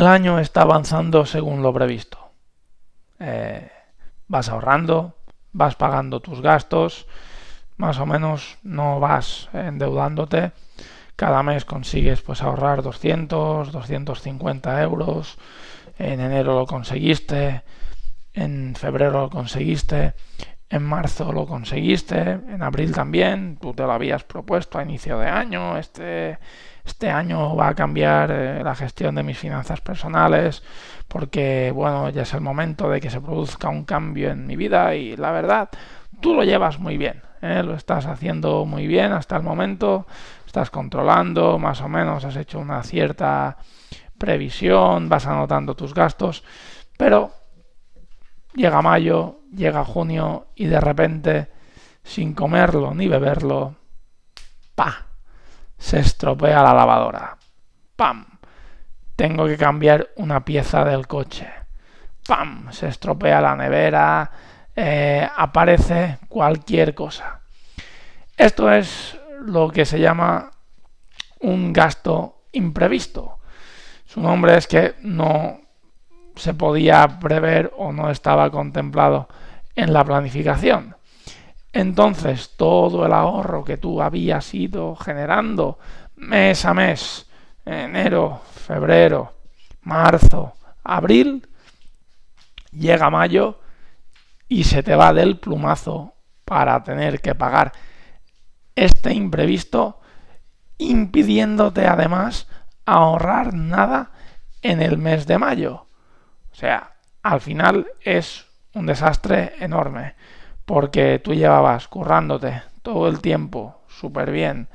el año está avanzando según lo previsto. Eh, vas ahorrando, vas pagando tus gastos, más o menos no vas endeudándote. Cada mes consigues pues ahorrar 200, 250 euros. En enero lo conseguiste, en febrero lo conseguiste, en marzo lo conseguiste, en abril también, tú te lo habías propuesto a inicio de año, este, este año va a cambiar eh, la gestión de mis finanzas personales, porque bueno, ya es el momento de que se produzca un cambio en mi vida y la verdad, tú lo llevas muy bien, ¿eh? lo estás haciendo muy bien hasta el momento, estás controlando, más o menos has hecho una cierta previsión, vas anotando tus gastos, pero llega mayo, llega junio y de repente, sin comerlo ni beberlo, ¡pa! Se estropea la lavadora. ¡Pam! tengo que cambiar una pieza del coche. ¡Pam! Se estropea la nevera, eh, aparece cualquier cosa. Esto es lo que se llama un gasto imprevisto. Su nombre es que no se podía prever o no estaba contemplado en la planificación. Entonces, todo el ahorro que tú habías ido generando mes a mes, enero, febrero, marzo, abril, llega mayo y se te va del plumazo para tener que pagar este imprevisto, impidiéndote además ahorrar nada en el mes de mayo. O sea, al final es un desastre enorme, porque tú llevabas currándote todo el tiempo súper bien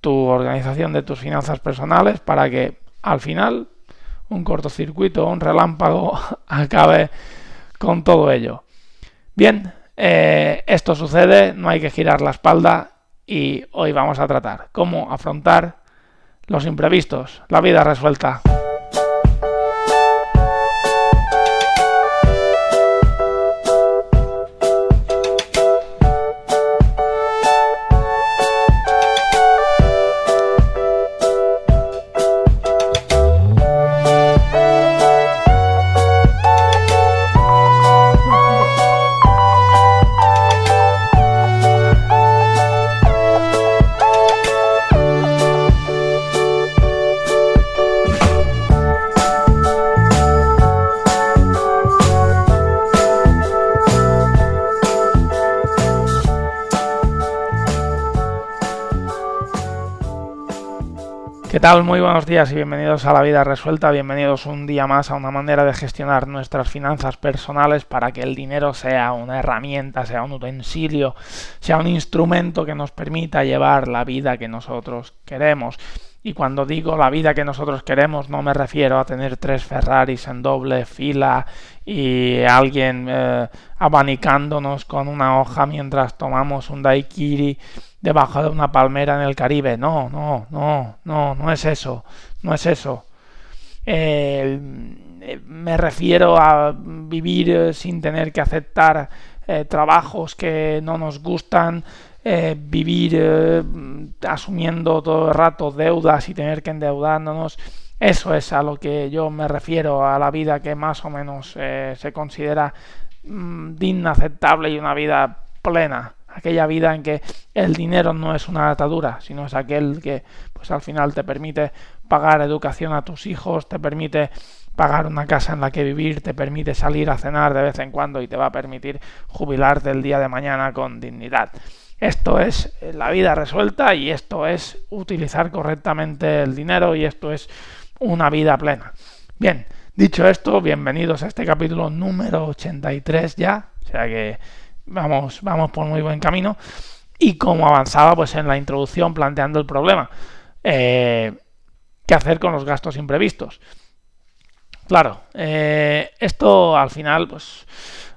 tu organización de tus finanzas personales para que al final un cortocircuito, un relámpago acabe con todo ello. Bien, eh, esto sucede, no hay que girar la espalda y hoy vamos a tratar cómo afrontar los imprevistos, la vida resuelta. Tal? Muy buenos días y bienvenidos a la vida resuelta, bienvenidos un día más a una manera de gestionar nuestras finanzas personales para que el dinero sea una herramienta, sea un utensilio, sea un instrumento que nos permita llevar la vida que nosotros queremos. Y cuando digo la vida que nosotros queremos no me refiero a tener tres Ferraris en doble fila y alguien eh, abanicándonos con una hoja mientras tomamos un daiquiri debajo de una palmera en el Caribe. No, no, no, no, no es eso, no es eso. Eh, me refiero a vivir eh, sin tener que aceptar trabajos que no nos gustan, vivir asumiendo todo el rato deudas y tener que endeudándonos. Eso es a lo que yo me refiero, a la vida que más o menos se considera mm, digna, aceptable y una vida plena aquella vida en que el dinero no es una atadura, sino es aquel que pues al final te permite pagar educación a tus hijos, te permite pagar una casa en la que vivir, te permite salir a cenar de vez en cuando y te va a permitir jubilarte el día de mañana con dignidad. Esto es la vida resuelta y esto es utilizar correctamente el dinero y esto es una vida plena. Bien, dicho esto, bienvenidos a este capítulo número 83 ya, o sea que vamos, vamos por muy buen camino. Y como avanzaba pues en la introducción planteando el problema, eh, ¿qué hacer con los gastos imprevistos? Claro, eh, esto al final pues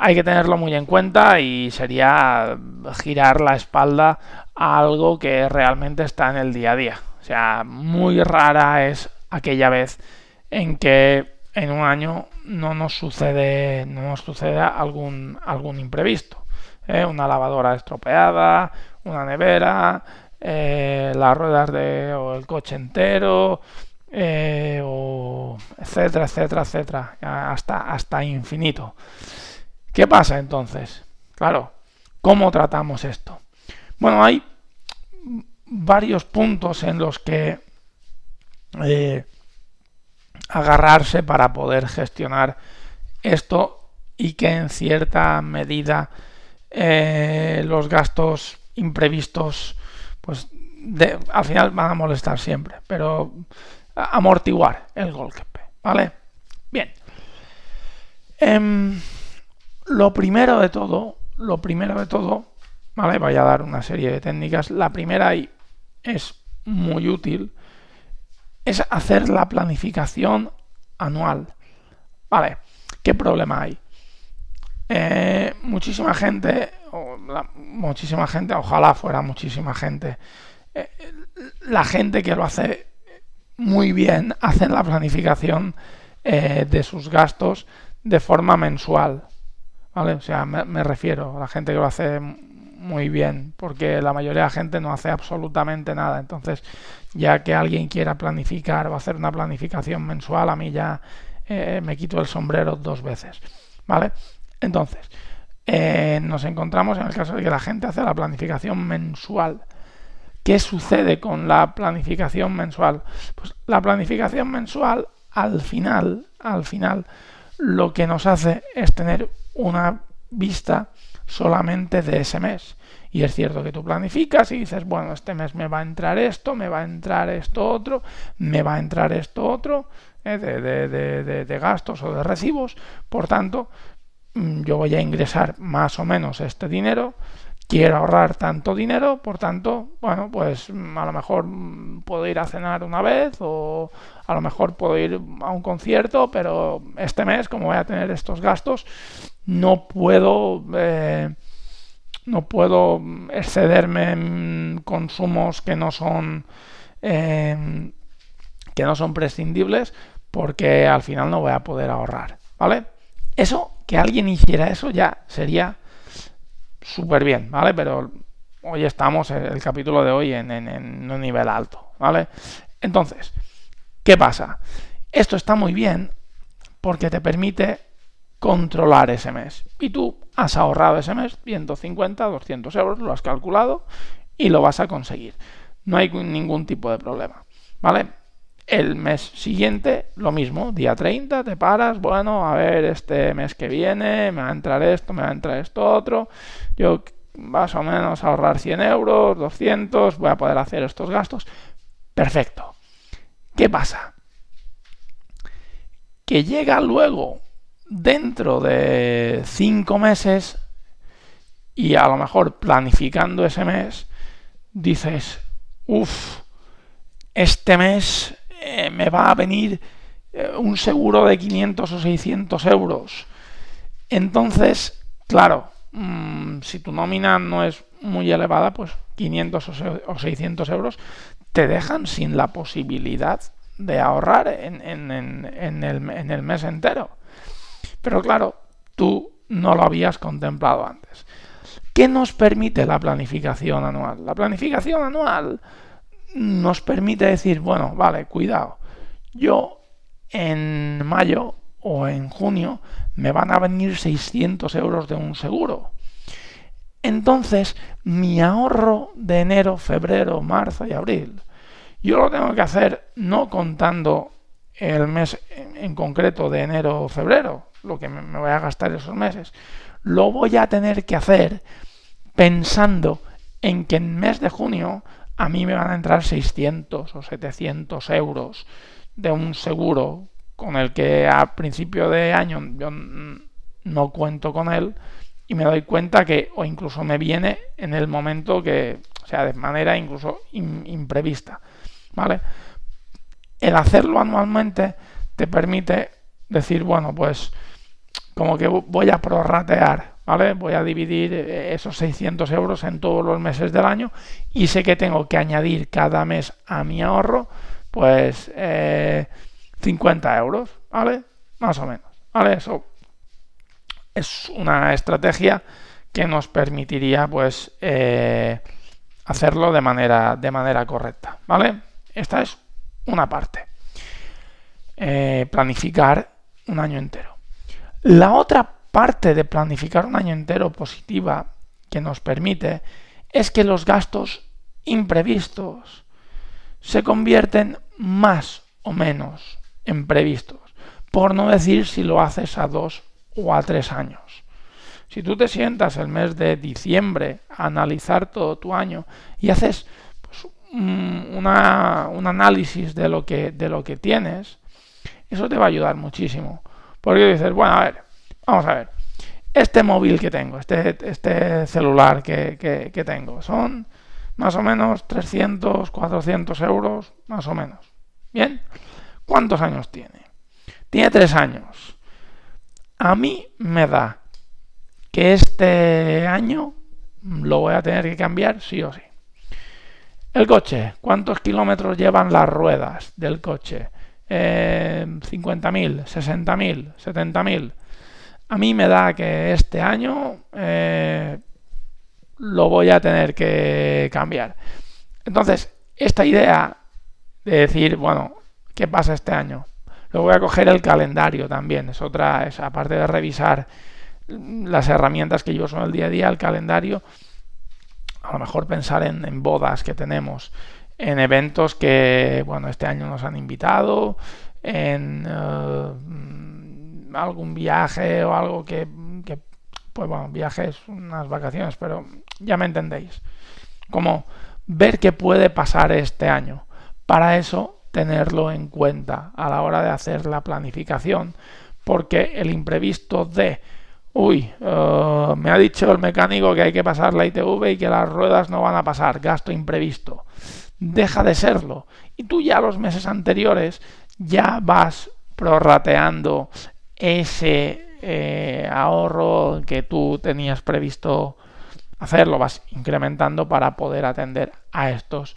hay que tenerlo muy en cuenta y sería girar la espalda a algo que realmente está en el día a día. O sea, muy rara es aquella vez en que en un año no nos sucede, no nos sucede algún, algún imprevisto. ¿eh? una lavadora estropeada, una nevera, eh, las ruedas de, el coche entero, eh, etcétera, etcétera, etcétera, hasta, hasta infinito. ¿Qué pasa entonces? Claro, ¿cómo tratamos esto? Bueno, hay varios puntos en los que eh, agarrarse para poder gestionar esto y que en cierta medida eh, los gastos imprevistos pues al final van a molestar siempre, pero amortiguar el golpe, ¿vale? Bien. Em, lo primero de todo, lo primero de todo, ¿vale? Voy a dar una serie de técnicas. La primera y es muy útil es hacer la planificación anual. Vale, ¿qué problema hay? Eh, muchísima gente, muchísima gente, ojalá fuera muchísima gente, eh, la gente que lo hace muy bien hace la planificación eh, de sus gastos de forma mensual. ¿Vale? O sea, me, refiero a la gente que lo hace muy bien, porque la mayoría de la gente no hace absolutamente nada. Entonces, ya que alguien quiera planificar o hacer una planificación mensual, a mí ya eh, me quito el sombrero dos veces. ¿Vale? Entonces, eh, nos encontramos en el caso de que la gente hace la planificación mensual. ¿Qué sucede con la planificación mensual? Pues la planificación mensual, al final, al final, lo que nos hace es tener una vista solamente de ese mes. Y es cierto que tú planificas y dices, bueno, este mes me va a entrar esto, me va a entrar esto otro, me va a entrar esto otro, eh, de, de, gastos o de recibos. Por tanto, mm, yo voy a ingresar más o menos este dinero, quiero ahorrar tanto dinero, por tanto, bueno, pues mm, a lo mejor mm, puedo ir a cenar una vez o a lo mejor puedo ir a un concierto, pero este mes, como voy a tener estos gastos, no puedo... Eh, no puedo excederme en consumos que no son em, que no son prescindibles porque al final no voy a poder ahorrar, ¿vale? Eso, que alguien hiciera eso ya sería súper bien, ¿vale? Pero hoy estamos, el capítulo de hoy, en, en un nivel alto, ¿vale? Entonces, ¿qué pasa? Esto está muy bien porque te permite controlar ese mes. Y tú has ahorrado ese mes 150, 200 euros, lo has calculado y lo vas a conseguir. No hay ningún tipo de problema. ¿Vale? El mes siguiente, lo mismo, día 30, te paras, bueno, a ver, este mes que viene me va a entrar esto, me va a entrar esto otro. Yo más o menos ahorrar 100 euros, 200, voy a poder hacer estos gastos. Perfecto. ¿Qué pasa? Que llega luego dentro de cinco meses y a lo mejor planificando ese mes, dices, uff, este mes eh, me va a venir eh, un seguro de 500 o 600 euros. Entonces, claro, mm, si tu nómina no es muy elevada, pues 500 o 600 euros te dejan sin la posibilidad de ahorrar en, en el mes entero. Pero claro, tú no lo habías contemplado antes. ¿Qué nos permite la planificación anual? La planificación anual nos permite decir, bueno, vale, cuidado, yo en mayo o en junio me van a venir 600 euros de un seguro. Entonces, mi ahorro de enero, febrero, marzo y abril, yo lo tengo que hacer no contando el mes en concreto de enero o febrero, lo que me voy a gastar esos meses, lo voy a tener que hacer pensando en que en mes de junio a mí me van a entrar 600 o 700 euros de un seguro con el que a principio de año yo no cuento con él y me doy cuenta que o incluso me viene en el momento que, o sea, de manera incluso imprevista, ¿vale? El hacerlo anualmente te permite decir, bueno, pues como que voy a prorratear, Voy a dividir eh, esos 600 euros en todos los meses del año y sé que tengo que añadir cada mes a mi ahorro, pues 50 eh, euros, ¿vale? Más o menos, ¿vale? Eso es una estrategia que nos permitiría, pues, eh, hacerlo de manera, de manera correcta, ¿vale? Esta es una parte. planificar un año entero. La otra parte de planificar un año entero positiva que nos permite es que los gastos imprevistos se convierten más o menos en previstos, por no decir si lo haces a dos o a tres años. Si tú te sientas el mes de diciembre a analizar todo tu año y haces pues, un, análisis de lo, que, de lo que tienes, eso te va a ayudar muchísimo. Porque dices, bueno, a ver, vamos a ver, este móvil que tengo, este, este celular que, que tengo, son más o menos 300, 400 euros, más o menos. Bien, ¿cuántos años tiene? Tiene tres años. A mí me da que este año lo voy a tener que cambiar sí o sí. El coche, ¿cuántos kilómetros llevan las ruedas del coche? Eh, 50.000, 60.000, 70.000. A mí me da que este año eh, lo voy a tener que cambiar. Entonces, esta idea de decir, bueno, ¿qué pasa este año? Lo voy a coger el calendario también. Es otra, es aparte de revisar las herramientas que yo uso en el día a día, el calendario, a lo mejor pensar en, bodas que tenemos, en eventos que, bueno, este año nos han invitado, en eh, algún viaje o algo que, pues bueno, viajes, unas vacaciones, pero ya me entendéis. Como ver qué puede pasar este año. Para eso, tenerlo en cuenta a la hora de hacer la planificación, porque el imprevisto de Uy, eh, me ha dicho el mecánico que hay que pasar la ITV y que las ruedas no van a pasar, gasto imprevisto. Deja de serlo. Y tú ya los meses anteriores ya vas prorrateando ese eh, ahorro que tú tenías previsto hacerlo, vas incrementando para poder atender a estos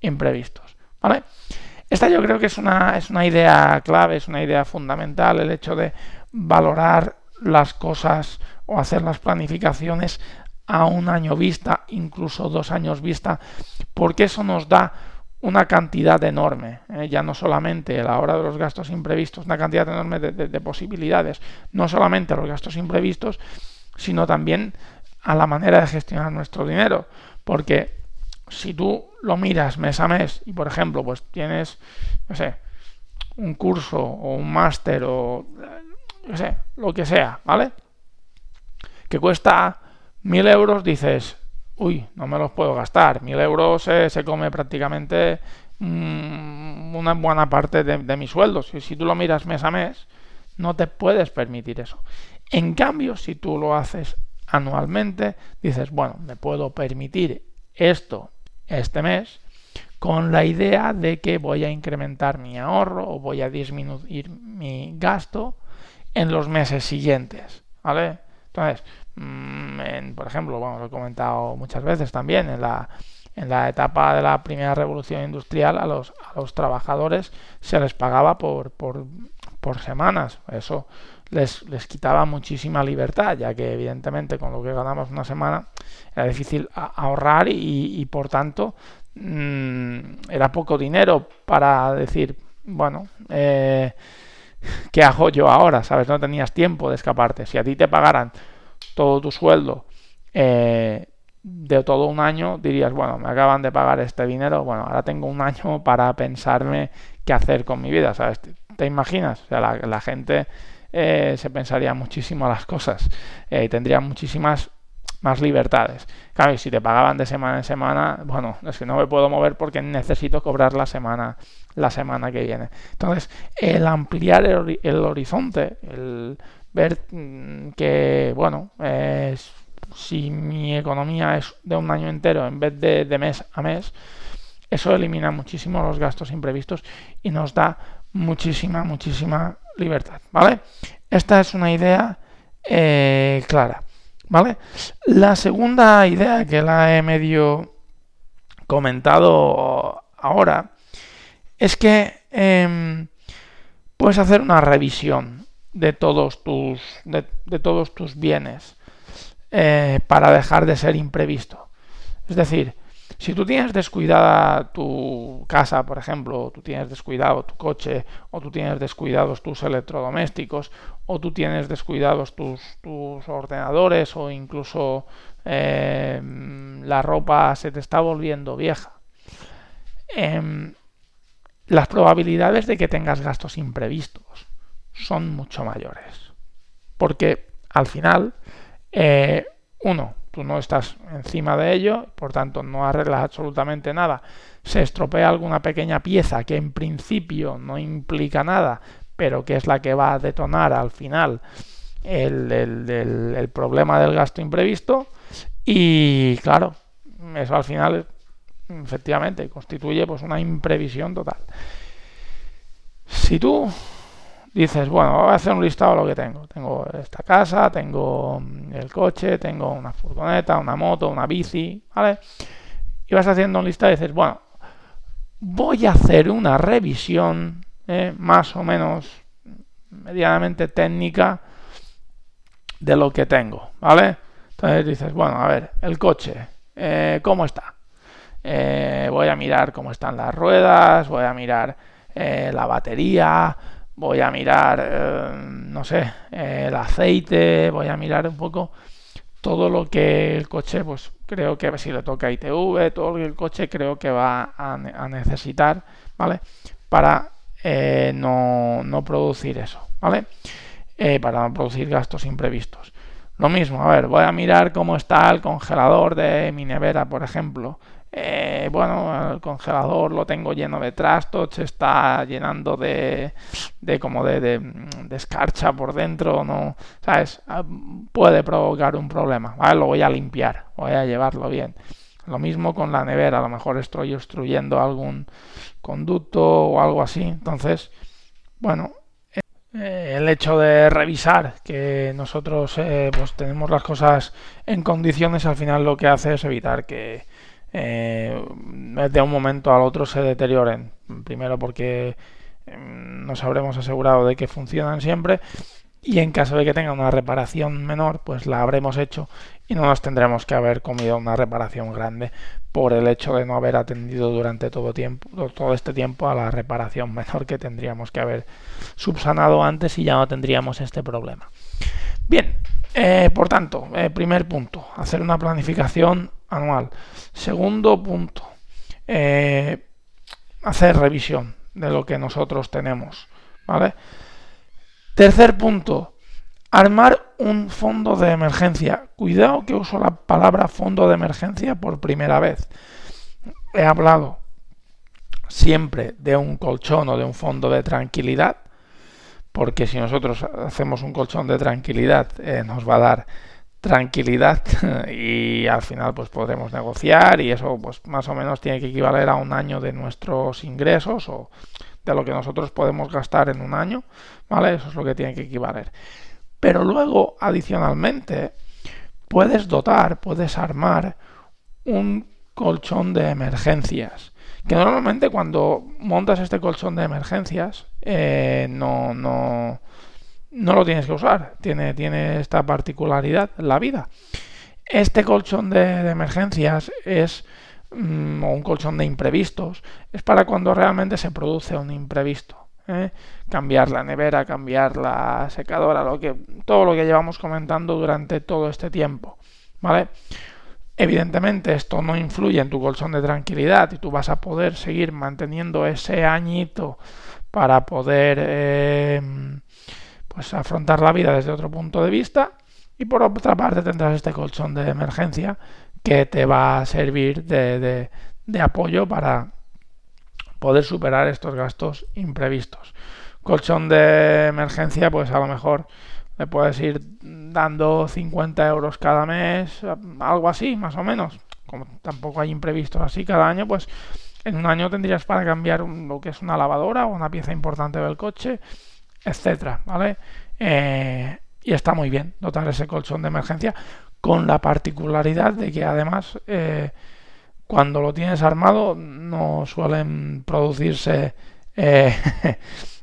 imprevistos. ¿Vale? Esta yo creo que es una, es una idea clave, es una idea fundamental, el hecho de valorar las cosas o hacer las planificaciones a un año vista, incluso dos años vista, porque eso nos da una cantidad enorme, ¿eh? ya no solamente a la hora de los gastos imprevistos, una cantidad enorme de, posibilidades, no solamente los gastos imprevistos, sino también a la manera de gestionar nuestro dinero, porque si tú lo miras mes a mes y por ejemplo pues tienes, no sé, un curso o un máster o no sé, lo que sea, ¿vale? Que cuesta mil euros, dices, uy, no me los puedo gastar. Mil euros se come prácticamente mm, una buena parte de, mi sueldo. Si tú lo miras mes a mes, no te puedes permitir eso. En cambio, si tú lo haces anualmente, dices, bueno, me puedo permitir esto este mes con la idea de que voy a incrementar mi ahorro o voy a disminuir mi gasto en los meses siguientes, ¿vale? Entonces, mm, por ejemplo, bueno, lo he comentado muchas veces también, en la, en la etapa de la primera revolución industrial a los, a los trabajadores se les pagaba por, por, semanas. Eso les, les, quitaba muchísima libertad, ya que evidentemente con lo que ganamos una semana era difícil ahorrar y, por tanto mmm, era poco dinero para decir, bueno, eh, ¿qué hago yo ahora? ¿Sabes? No tenías tiempo de escaparte. Si a ti te pagaran todo tu sueldo eh, de todo un año, dirías, bueno, me acaban de pagar este dinero, bueno, ahora tengo un año para pensarme qué hacer con mi vida, ¿sabes? ¿Te, imaginas? O sea, la, gente eh, se pensaría muchísimo las cosas eh, tendría muchísimas más libertades. Claro, si te pagaban de semana en semana, bueno, es que no me puedo mover porque necesito cobrar la semana, la semana que viene. Entonces, el ampliar el, horizonte, el ver mm, que, bueno, si mi economía es de un año entero en vez de, de mes a mes, eso elimina muchísimo los gastos imprevistos y nos da muchísima, muchísima libertad, ¿vale? Esta es una idea eh, clara. ¿Vale? La segunda idea que la he medio comentado ahora es que em, puedes hacer una revisión de todos tus, de, todos tus bienes eh, para dejar de ser imprevisto. Es decir, Si tú tienes descuidada tu casa, por ejemplo, o tú tienes descuidado tu coche, o tú tienes descuidados tus electrodomésticos, o tú tienes descuidados tus, ordenadores, o incluso eh, la ropa se te está volviendo vieja, em, las probabilidades de que tengas gastos imprevistos son mucho mayores. Porque al final, eh, uno, tú no estás encima de ello, por tanto no arreglas absolutamente nada. Se estropea alguna pequeña pieza que en principio no implica nada, pero que es la que va a detonar al final el, el problema del gasto imprevisto. Y claro, eso al final efectivamente constituye pues una imprevisión total. Si tú dices, bueno, voy a hacer un listado de lo que tengo. Tengo esta casa, tengo mm, el coche, tengo una furgoneta, una moto, una bici, ¿vale? Y vas haciendo un listado y dices, bueno, voy a hacer una revisión eh, más o menos medianamente técnica de lo que tengo, ¿vale? Entonces dices, bueno, a ver, el coche, eh, ¿cómo está? Eh, voy a mirar cómo están las ruedas, voy a mirar la batería, voy a mirar, eh, no sé, el aceite, voy a mirar un poco todo lo que el coche, pues creo que si le toca ITV, todo lo que el coche creo que va a, necesitar, ¿vale? Para eh, no, no, producir eso, ¿vale? Eh, para no producir gastos imprevistos. Lo mismo, a ver, voy a mirar cómo está el congelador de mi nevera, por ejemplo. Eh, bueno, el congelador lo tengo lleno de trastos, se está llenando de, de como de, de, escarcha por dentro, ¿no? ¿Sabes? Ah, puede provocar un problema, ¿vale? Lo voy a limpiar, voy a llevarlo bien. Lo mismo con la nevera, a lo mejor estoy obstruyendo algún conducto o algo así. Entonces, bueno, eh, el hecho de revisar que nosotros eh, pues tenemos las cosas en condiciones al final lo que hace es evitar que eh, de un momento al otro se deterioren. Primero porque em, nos habremos asegurado de que funcionan siempre y en caso de que tenga una reparación menor, pues la habremos hecho y no nos tendremos que haber comido una reparación grande por el hecho de no haber atendido durante todo tiempo todo este tiempo a la reparación menor que tendríamos que haber subsanado antes y ya no tendríamos este problema. Bien, eh, por tanto, eh, primer punto, hacer una planificación anual. Segundo punto, eh, hacer revisión de lo que nosotros tenemos. ¿vale? Tercer punto, armar un fondo de emergencia. Cuidado que uso la palabra fondo de emergencia por primera vez. He hablado siempre de un colchón o de un fondo de tranquilidad, porque si nosotros hacemos un colchón de tranquilidad eh, nos va a dar tranquilidad y al final pues podremos negociar y eso pues más o menos tiene que equivaler a un año de nuestros ingresos o de lo que nosotros podemos gastar en un año, ¿vale? Eso es lo que tiene que equivaler. Pero luego, adicionalmente, puedes dotar, puedes armar un colchón de emergencias. Que normalmente cuando montas este colchón de emergencias, eh, no, no, no lo tienes que usar. Tiene, tiene esta particularidad la vida. Este colchón de, emergencias es mm, un colchón de imprevistos. Es para cuando realmente se produce un imprevisto. ¿eh? Cambiar la nevera, cambiar la secadora, lo que, todo lo que llevamos comentando durante todo este tiempo. ¿Vale? Evidentemente esto no influye en tu colchón de tranquilidad y tú vas a poder seguir manteniendo ese añito para poder eh, pues afrontar la vida desde otro punto de vista y por otra parte tendrás este colchón de emergencia que te va a servir de, de, apoyo para poder superar estos gastos imprevistos. Colchón de emergencia, pues a lo mejor le puedes ir dando 50 euros cada mes, algo así, más o menos. Como tampoco hay imprevistos así cada año, pues en un año tendrías para cambiar lo que es una lavadora o una pieza importante del coche etcétera, ¿vale? Eh, y está muy bien dotar ese colchón de emergencia con la particularidad de que además eh, cuando lo tienes armado no suelen producirse eh,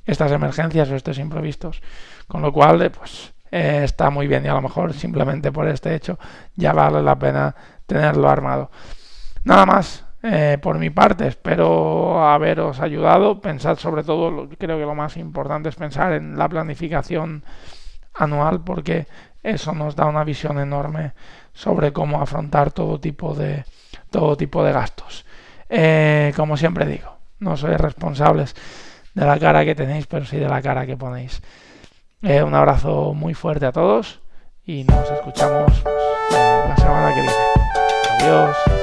estas emergencias o estos imprevistos, con lo cual pues está muy bien y a lo mejor simplemente por este hecho ya vale la pena tenerlo armado. Nada más eh, por mi parte, espero haberos ayudado. Pensad sobre todo, creo que lo más importante es pensar en la planificación anual porque eso nos da una visión enorme sobre cómo afrontar todo tipo de todo tipo de gastos. Eh, como siempre digo, no sois responsables de la cara que tenéis, pero sí de la cara que ponéis. Eh, un abrazo muy fuerte a todos y nos escuchamos la semana que viene. Adiós.